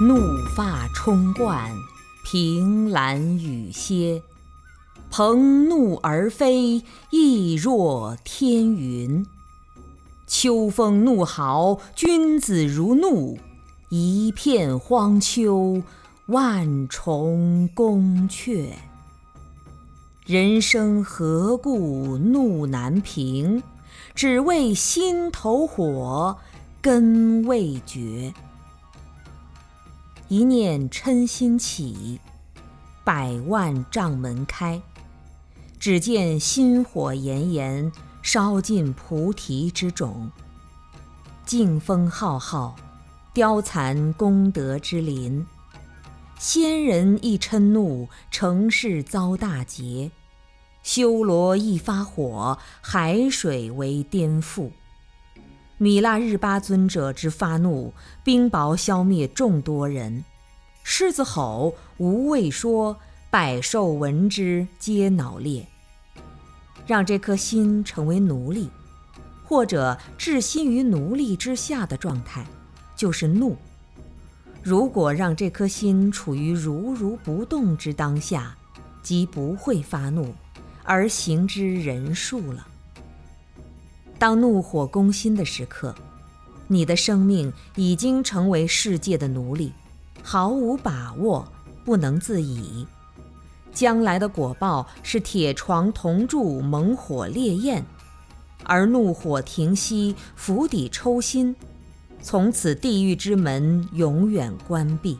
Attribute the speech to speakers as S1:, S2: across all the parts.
S1: 怒发冲冠，凭栏雨歇。鹏怒而飞，翼若天云。秋风怒号，君子如怒。一片荒丘，万重宫阙。人生何故怒难平？只为心头火，根未绝。一念嗔心起，百万障门开。只见心火炎炎，烧尽菩提之种。劲风浩浩，凋残功德之林。仙人一嗔怒，成事遭大劫；修罗一发火，海水为颠覆。米腊日巴尊者之发怒，冰雹消灭众多人；狮子吼，无畏说，百兽闻之皆脑裂。让这颗心成为奴隶，或者置心于奴隶之下的状态，就是怒。如果让这颗心处于如如不动之当下，即不会发怒，而行之人数了。当怒火攻心的时刻，你的生命已经成为世界的奴隶，毫无把握，不能自已。将来的果报是铁床铜柱、猛火烈焰，而怒火停息，釜底抽薪，从此地狱之门永远关闭，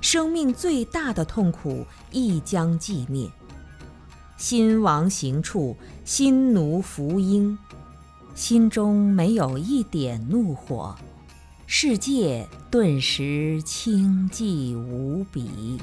S1: 生命最大的痛苦亦将寂灭。心王行处，心奴服膺，心中没有一点怒火，世界顿时清寂无比。